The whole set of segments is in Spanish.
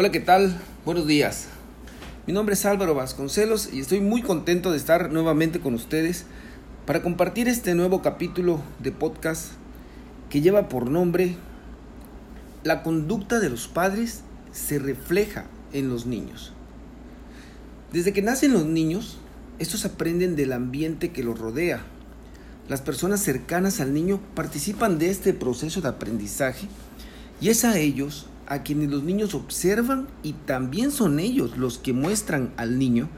Hola, ¿qué tal? Buenos días. Mi nombre es Álvaro Vasconcelos y estoy muy contento de estar nuevamente con ustedes para compartir este nuevo capítulo de podcast que lleva por nombre La conducta de los padres se refleja en los niños. Desde que nacen los niños, estos aprenden del ambiente que los rodea. Las personas cercanas al niño participan de este proceso de aprendizaje y es a ellos a quienes los niños observan y también son ellos los que muestran al niño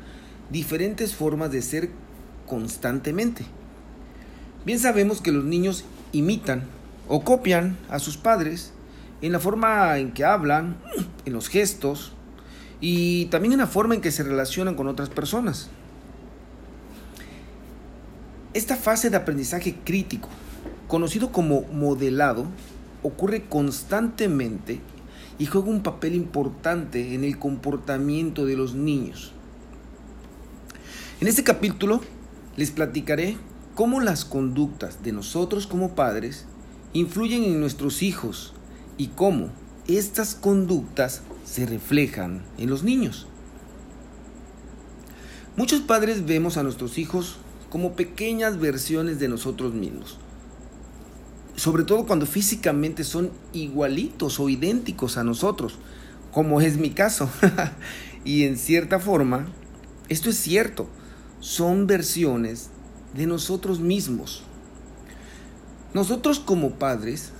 diferentes formas de ser constantemente. Bien sabemos que los niños imitan o copian a sus padres en la forma en que hablan, en los gestos y también en la forma en que se relacionan con otras personas. Esta fase de aprendizaje crítico, conocido como modelado, ocurre constantemente y juega un papel importante en el comportamiento de los niños. En este capítulo les platicaré cómo las conductas de nosotros como padres influyen en nuestros hijos y cómo estas conductas se reflejan en los niños. Muchos padres vemos a nuestros hijos como pequeñas versiones de nosotros mismos sobre todo cuando físicamente son igualitos o idénticos a nosotros, como es mi caso. y en cierta forma, esto es cierto, son versiones de nosotros mismos. Nosotros como padres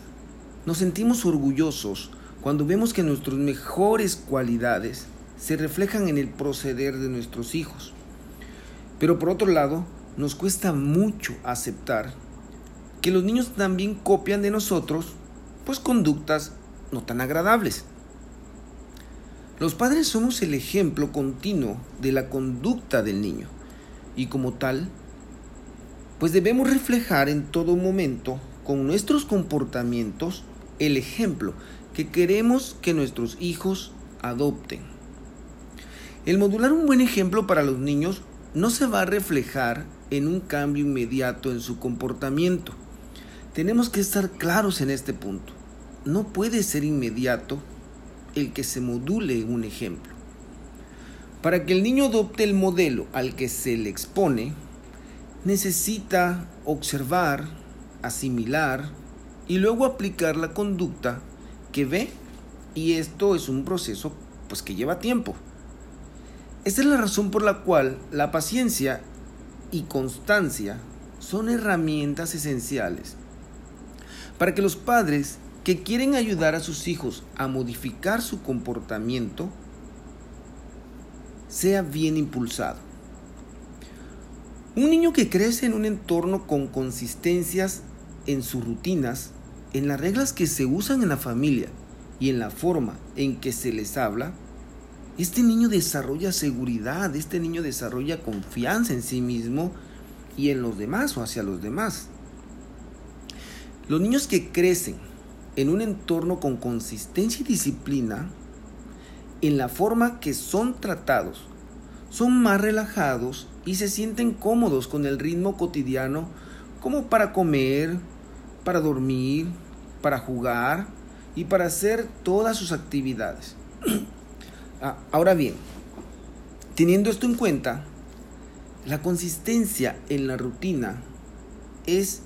nos sentimos orgullosos cuando vemos que nuestras mejores cualidades se reflejan en el proceder de nuestros hijos. Pero por otro lado, nos cuesta mucho aceptar que los niños también copian de nosotros, pues conductas no tan agradables. Los padres somos el ejemplo continuo de la conducta del niño y como tal, pues debemos reflejar en todo momento con nuestros comportamientos el ejemplo que queremos que nuestros hijos adopten. El modular un buen ejemplo para los niños no se va a reflejar en un cambio inmediato en su comportamiento, tenemos que estar claros en este punto. No puede ser inmediato el que se module un ejemplo. Para que el niño adopte el modelo al que se le expone, necesita observar, asimilar y luego aplicar la conducta que ve y esto es un proceso pues que lleva tiempo. Esta es la razón por la cual la paciencia y constancia son herramientas esenciales para que los padres que quieren ayudar a sus hijos a modificar su comportamiento sea bien impulsado. Un niño que crece en un entorno con consistencias en sus rutinas, en las reglas que se usan en la familia y en la forma en que se les habla, este niño desarrolla seguridad, este niño desarrolla confianza en sí mismo y en los demás o hacia los demás. Los niños que crecen en un entorno con consistencia y disciplina, en la forma que son tratados, son más relajados y se sienten cómodos con el ritmo cotidiano como para comer, para dormir, para jugar y para hacer todas sus actividades. Ah, ahora bien, teniendo esto en cuenta, la consistencia en la rutina es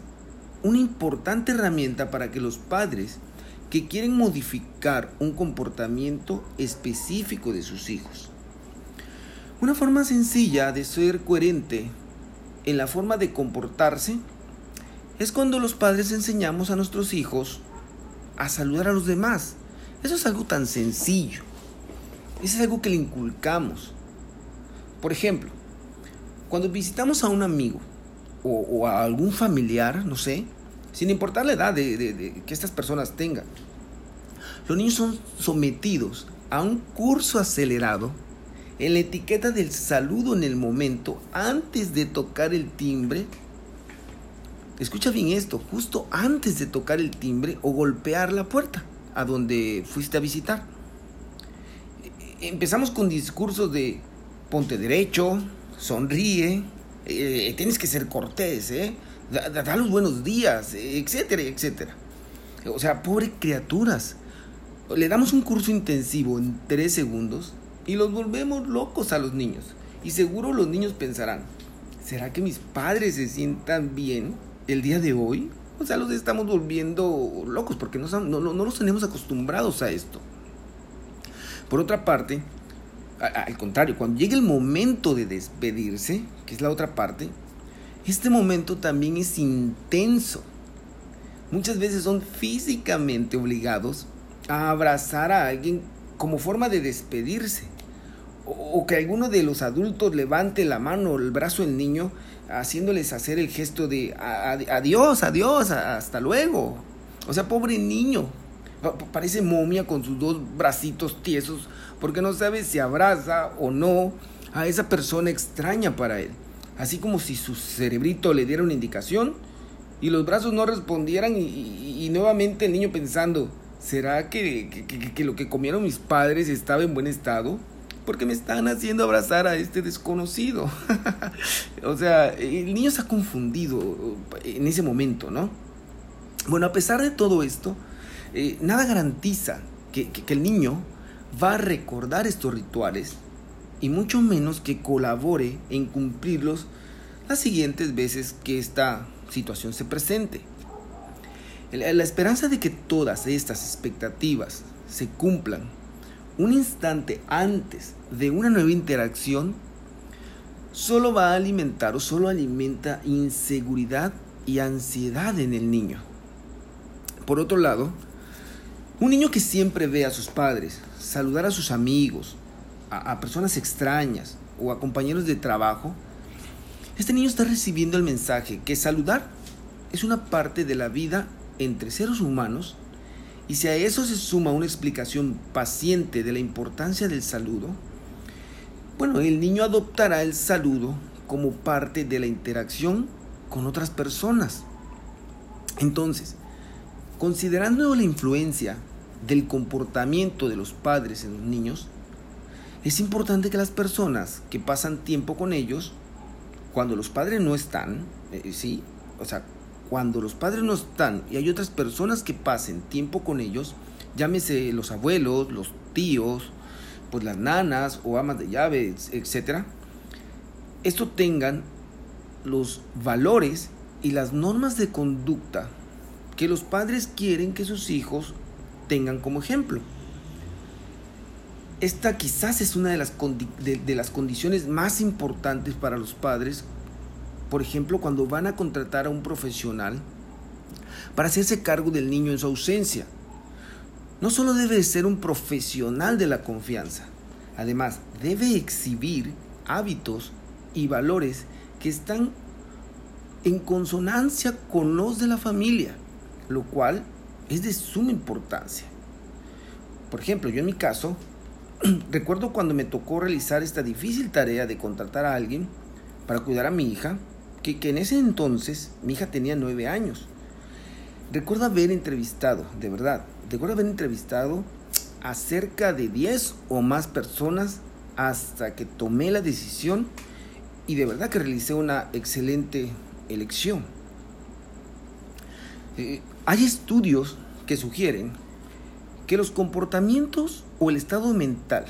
una importante herramienta para que los padres que quieren modificar un comportamiento específico de sus hijos. Una forma sencilla de ser coherente en la forma de comportarse es cuando los padres enseñamos a nuestros hijos a saludar a los demás. Eso es algo tan sencillo. Eso es algo que le inculcamos. Por ejemplo, cuando visitamos a un amigo o, a algún familiar, no sé, sin importar la edad de, que estas personas tengan. Los niños son sometidos a un curso acelerado en la etiqueta del saludo en el momento antes de tocar el timbre. Escucha bien esto, justo antes de tocar el timbre o golpear la puerta a donde fuiste a visitar. Empezamos con discursos de ponte derecho, sonríe, eh, tienes que ser cortés, ¿eh? Da, los buenos días, etcétera, etcétera. O sea, pobre criaturas. Le damos un curso intensivo en tres segundos y los volvemos locos a los niños. Y seguro los niños pensarán, ¿será que mis padres se sientan bien el día de hoy? O sea, los estamos volviendo locos porque no, los tenemos acostumbrados a esto. Por otra parte, al contrario, cuando llegue el momento de despedirse, que es la otra parte, este momento también es intenso. Muchas veces son físicamente obligados a abrazar a alguien como forma de despedirse. O, que alguno de los adultos levante la mano o el brazo del niño haciéndoles hacer el gesto de adiós, adiós, hasta luego. O sea, pobre niño. Parece momia con sus dos bracitos tiesos porque no sabe si abraza o no a esa persona extraña para él. Así como si su cerebrito le diera una indicación y los brazos no respondieran y, nuevamente el niño pensando, ¿será que, que, lo que comieron mis padres estaba en buen estado? Porque me están haciendo abrazar a este desconocido. o sea, el niño ha confundido en ese momento, ¿no? Bueno, a pesar de todo esto, eh, nada garantiza que, el niño va a recordar estos rituales y mucho menos que colabore en cumplirlos las siguientes veces que esta situación se presente. La esperanza de que todas estas expectativas se cumplan un instante antes de una nueva interacción solo va a alimentar o solo alimenta inseguridad y ansiedad en el niño. Por otro lado, un niño que siempre ve a sus padres, saludar a sus amigos, a, personas extrañas o a compañeros de trabajo, este niño está recibiendo el mensaje que saludar es una parte de la vida entre seres humanos y si a eso se suma una explicación paciente de la importancia del saludo, bueno, el niño adoptará el saludo como parte de la interacción con otras personas. Entonces, Considerando la influencia del comportamiento de los padres en los niños, es importante que las personas que pasan tiempo con ellos, cuando los padres no están, eh, sí, o sea, cuando los padres no están y hay otras personas que pasen tiempo con ellos, llámese los abuelos, los tíos, pues las nanas o amas de llaves, etcétera, esto tengan los valores y las normas de conducta que los padres quieren que sus hijos tengan como ejemplo. Esta quizás es una de las, de, las condiciones más importantes para los padres, por ejemplo, cuando van a contratar a un profesional para hacerse cargo del niño en su ausencia. No solo debe ser un profesional de la confianza, además debe exhibir hábitos y valores que están en consonancia con los de la familia lo cual es de suma importancia. Por ejemplo, yo en mi caso, recuerdo cuando me tocó realizar esta difícil tarea de contratar a alguien para cuidar a mi hija, que, en ese entonces mi hija tenía nueve años. Recuerdo haber entrevistado, de verdad, recuerdo haber entrevistado a cerca de 10 o más personas hasta que tomé la decisión y de verdad que realicé una excelente elección. Eh, hay estudios que sugieren que los comportamientos o el estado mental,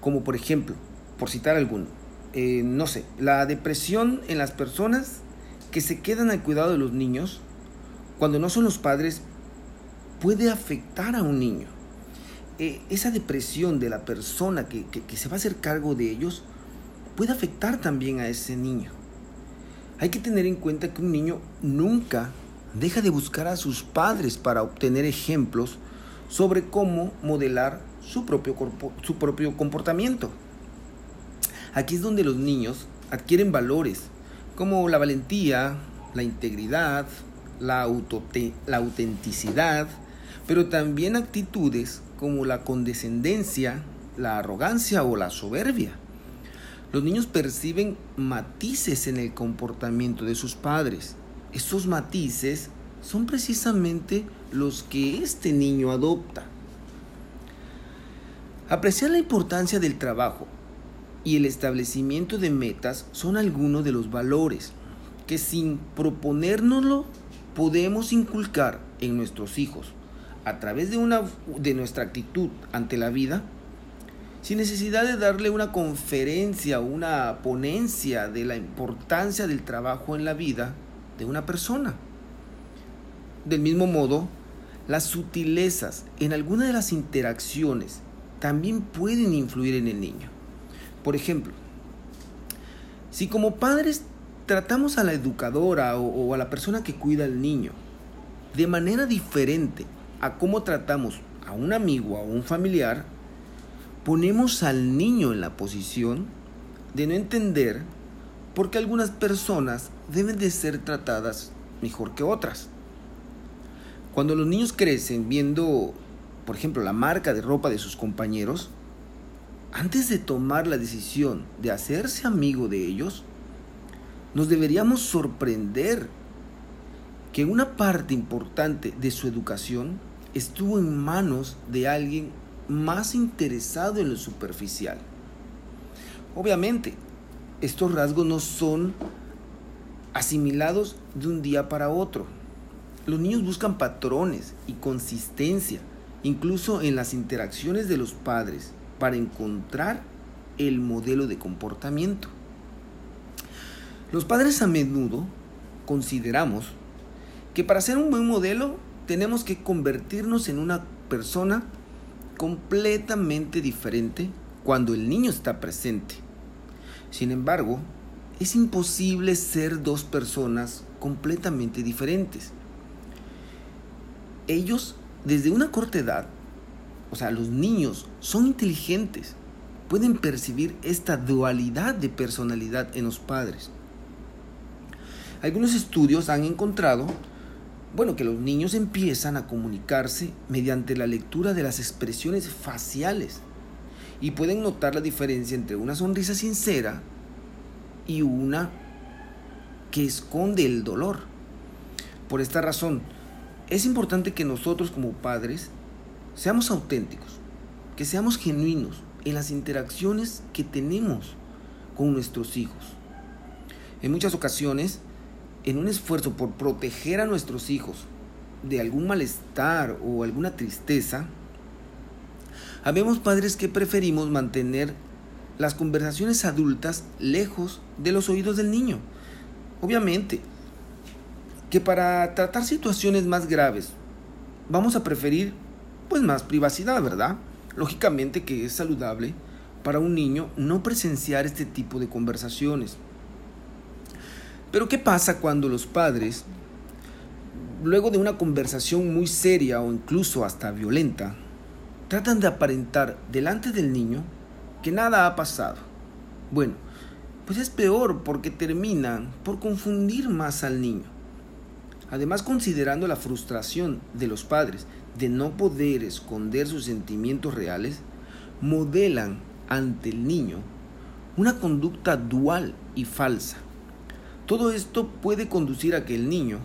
como por ejemplo, por citar alguno, eh, no sé, la depresión en las personas que se quedan al cuidado de los niños, cuando no son los padres, puede afectar a un niño. Eh, esa depresión de la persona que, que se va a hacer cargo de ellos puede afectar también a ese niño. Hay que tener en cuenta que un niño nunca deja de buscar a sus padres para obtener ejemplos sobre cómo modelar su propio, su propio comportamiento. Aquí es donde los niños adquieren valores como la valentía, la integridad, la, la autenticidad, pero también actitudes como la condescendencia, la arrogancia o la soberbia. Los niños perciben matices en el comportamiento de sus padres esos matices son precisamente los que este niño adopta. Apreciar la importancia del trabajo y el establecimiento de metas son algunos de los valores que sin proponérnoslo podemos inculcar en nuestros hijos, a través de, una, de nuestra actitud ante la vida, sin necesidad de darle una conferencia o una ponencia de la importancia del trabajo en la vida de una persona. Del mismo modo, las sutilezas en alguna de las interacciones también pueden influir en el niño. Por ejemplo, si como padres tratamos a la educadora o, a la persona que cuida al niño de manera diferente a cómo tratamos a un amigo o a un familiar, ponemos al niño en la posición de no entender por qué algunas personas deben de ser tratadas mejor que otras. Cuando los niños crecen viendo, por ejemplo, la marca de ropa de sus compañeros, antes de tomar la decisión de hacerse amigo de ellos, nos deberíamos sorprender que una parte importante de su educación estuvo en manos de alguien más interesado en lo superficial. Obviamente, estos rasgos no son asimilados de un día para otro. Los niños buscan patrones y consistencia, incluso en las interacciones de los padres, para encontrar el modelo de comportamiento. Los padres a menudo consideramos que para ser un buen modelo tenemos que convertirnos en una persona completamente diferente cuando el niño está presente. Sin embargo, es imposible ser dos personas completamente diferentes ellos desde una corta edad, o sea, los niños son inteligentes, pueden percibir esta dualidad de personalidad en los padres. Algunos estudios han encontrado, bueno, que los niños empiezan a comunicarse mediante la lectura de las expresiones faciales y pueden notar la diferencia entre una sonrisa sincera y una que esconde el dolor. Por esta razón, es importante que nosotros como padres seamos auténticos, que seamos genuinos en las interacciones que tenemos con nuestros hijos. En muchas ocasiones, en un esfuerzo por proteger a nuestros hijos de algún malestar o alguna tristeza, habemos padres que preferimos mantener las conversaciones adultas lejos de los oídos del niño. Obviamente, que para tratar situaciones más graves vamos a preferir pues más privacidad, ¿verdad? Lógicamente que es saludable para un niño no presenciar este tipo de conversaciones. Pero ¿qué pasa cuando los padres, luego de una conversación muy seria o incluso hasta violenta, tratan de aparentar delante del niño que nada ha pasado? Bueno, pues es peor porque terminan por confundir más al niño. Además, considerando la frustración de los padres de no poder esconder sus sentimientos reales, modelan ante el niño una conducta dual y falsa. Todo esto puede conducir a que el niño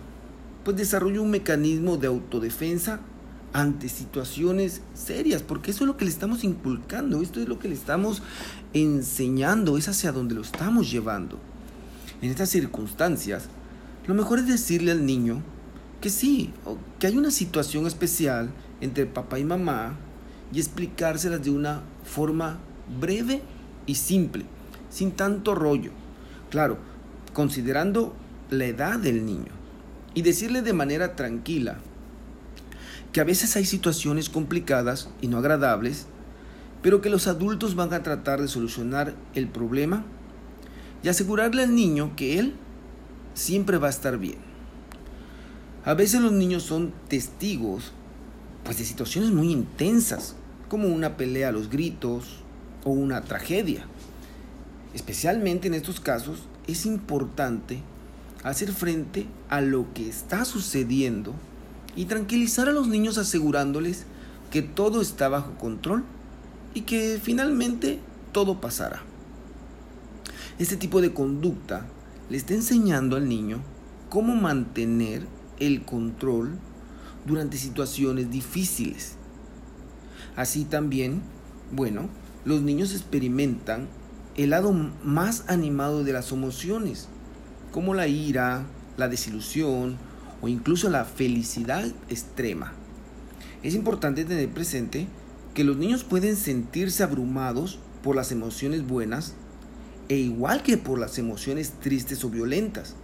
pues desarrolle un mecanismo de autodefensa ante situaciones serias, porque eso es lo que le estamos inculcando, esto es lo que le estamos enseñando, es hacia donde lo estamos llevando. En estas circunstancias, lo mejor es decirle al niño que sí, que hay una situación especial entre papá y mamá y explicárselas de una forma breve y simple, sin tanto rollo. Claro, considerando la edad del niño y decirle de manera tranquila que a veces hay situaciones complicadas y no agradables, pero que los adultos van a tratar de solucionar el problema y asegurarle al niño que él siempre va a estar bien. A veces los niños son testigos pues, de situaciones muy intensas, como una pelea a los gritos o una tragedia. Especialmente en estos casos es importante hacer frente a lo que está sucediendo y tranquilizar a los niños asegurándoles que todo está bajo control y que finalmente todo pasará. Este tipo de conducta le está enseñando al niño cómo mantener el control durante situaciones difíciles. Así también, bueno, los niños experimentan el lado más animado de las emociones, como la ira, la desilusión o incluso la felicidad extrema. Es importante tener presente que los niños pueden sentirse abrumados por las emociones buenas e igual que por las emociones tristes o violentas.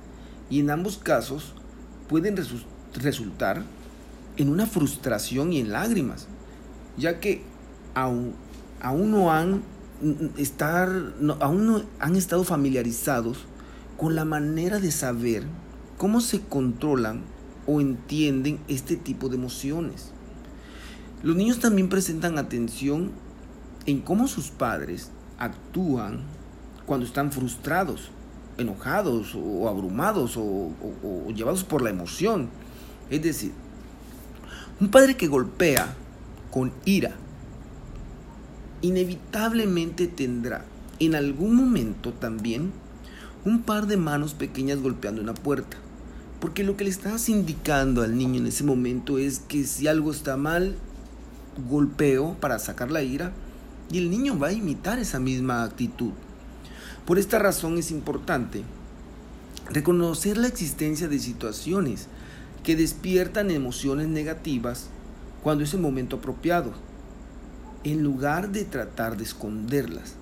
Y en ambos casos pueden resultar en una frustración y en lágrimas, ya que aún, aún no han estar, aún no han estado familiarizados con la manera de saber cómo se controlan o entienden este tipo de emociones. Los niños también presentan atención en cómo sus padres actúan cuando están frustrados, enojados o abrumados o, llevados por la emoción. Es decir, un padre que golpea con ira inevitablemente tendrá en algún momento también un par de manos pequeñas golpeando una puerta. Porque lo que le estás indicando al niño en ese momento es que si algo está mal, golpeo para sacar la ira y el niño va a imitar esa misma actitud. Por esta razón es importante reconocer la existencia de situaciones que despiertan emociones negativas cuando es el momento apropiado, en lugar de tratar de esconderlas.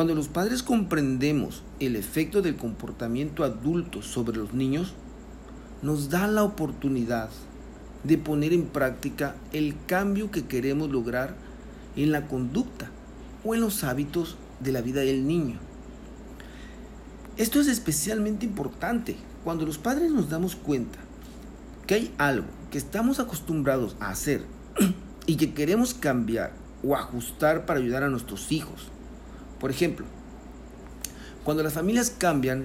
Cuando los padres comprendemos el efecto del comportamiento adulto sobre los niños, nos da la oportunidad de poner en práctica el cambio que queremos lograr en la conducta o en los hábitos de la vida del niño. Esto es especialmente importante cuando los padres nos damos cuenta que hay algo que estamos acostumbrados a hacer y que queremos cambiar o ajustar para ayudar a nuestros hijos. Por ejemplo, cuando las familias cambian,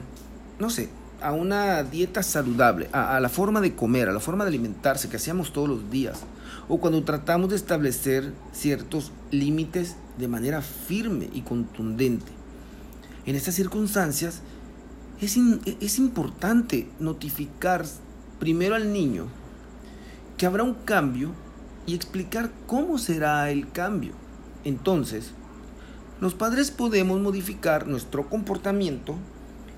no sé, a una dieta saludable, a, la forma de comer, a la forma de alimentarse que hacíamos todos los días, o cuando tratamos de establecer ciertos límites de manera firme y contundente. En estas circunstancias es, es importante notificar primero al niño que habrá un cambio y explicar cómo será el cambio. Entonces, los padres podemos modificar nuestro comportamiento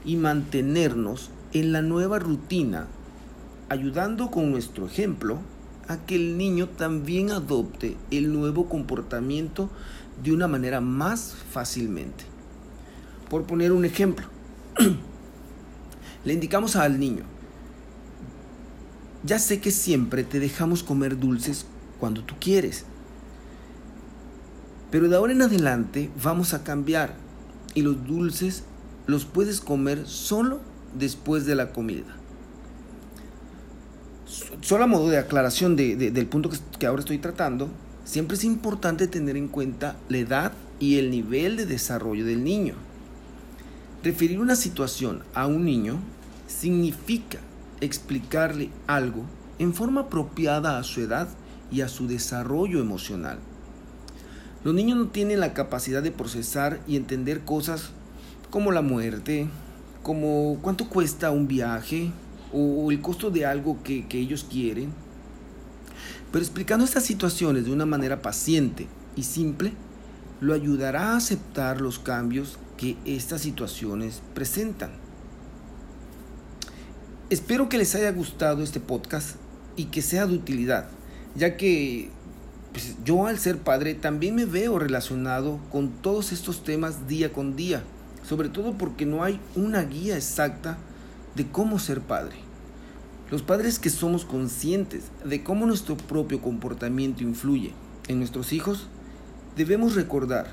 y mantenernos en la nueva rutina, ayudando con nuestro ejemplo a que el niño también adopte el nuevo comportamiento de una manera más fácilmente. Por poner un ejemplo, le indicamos al niño, ya sé que siempre te dejamos comer dulces cuando tú quieres, pero de ahora en adelante vamos a cambiar y los dulces los puedes comer solo después de la comida. Solo a modo de aclaración del punto que, ahora estoy tratando, siempre es importante tener en cuenta la edad y el nivel de desarrollo del niño. Referir una situación a un niño significa explicarle algo en forma apropiada a su edad y a su desarrollo emocional. Los niños no tienen la capacidad de procesar y entender cosas como la muerte, como cuánto cuesta un viaje o el costo de algo que, ellos quieren. Pero explicando estas situaciones de una manera paciente y simple, lo ayudará a aceptar los cambios que estas situaciones presentan. Espero que les haya gustado este podcast y que sea de utilidad, ya que pues, yo al ser padre también me veo relacionado con todos estos temas día con día sobre todo porque no hay una guía exacta de cómo ser padre. Los padres que somos conscientes de cómo nuestro propio comportamiento influye en nuestros hijos, debemos recordar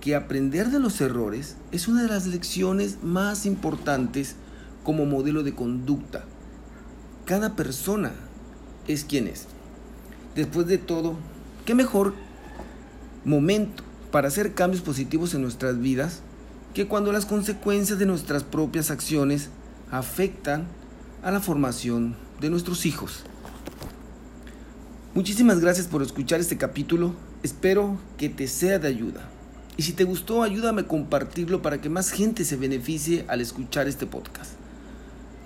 que aprender de los errores es una de las lecciones más importantes como modelo de conducta. Cada persona es quien es. Después de todo, ¿qué mejor momento para hacer cambios positivos en nuestras vidas que cuando las consecuencias de nuestras propias acciones afectan a la formación de nuestros hijos. Muchísimas gracias por escuchar este capítulo, espero que te sea de ayuda. Y si te gustó, ayúdame a compartirlo para que más gente se beneficie al escuchar este podcast.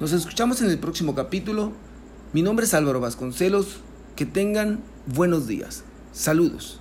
Nos escuchamos en el próximo capítulo. Mi nombre es Álvaro Vasconcelos. Que tengan buenos días. Saludos.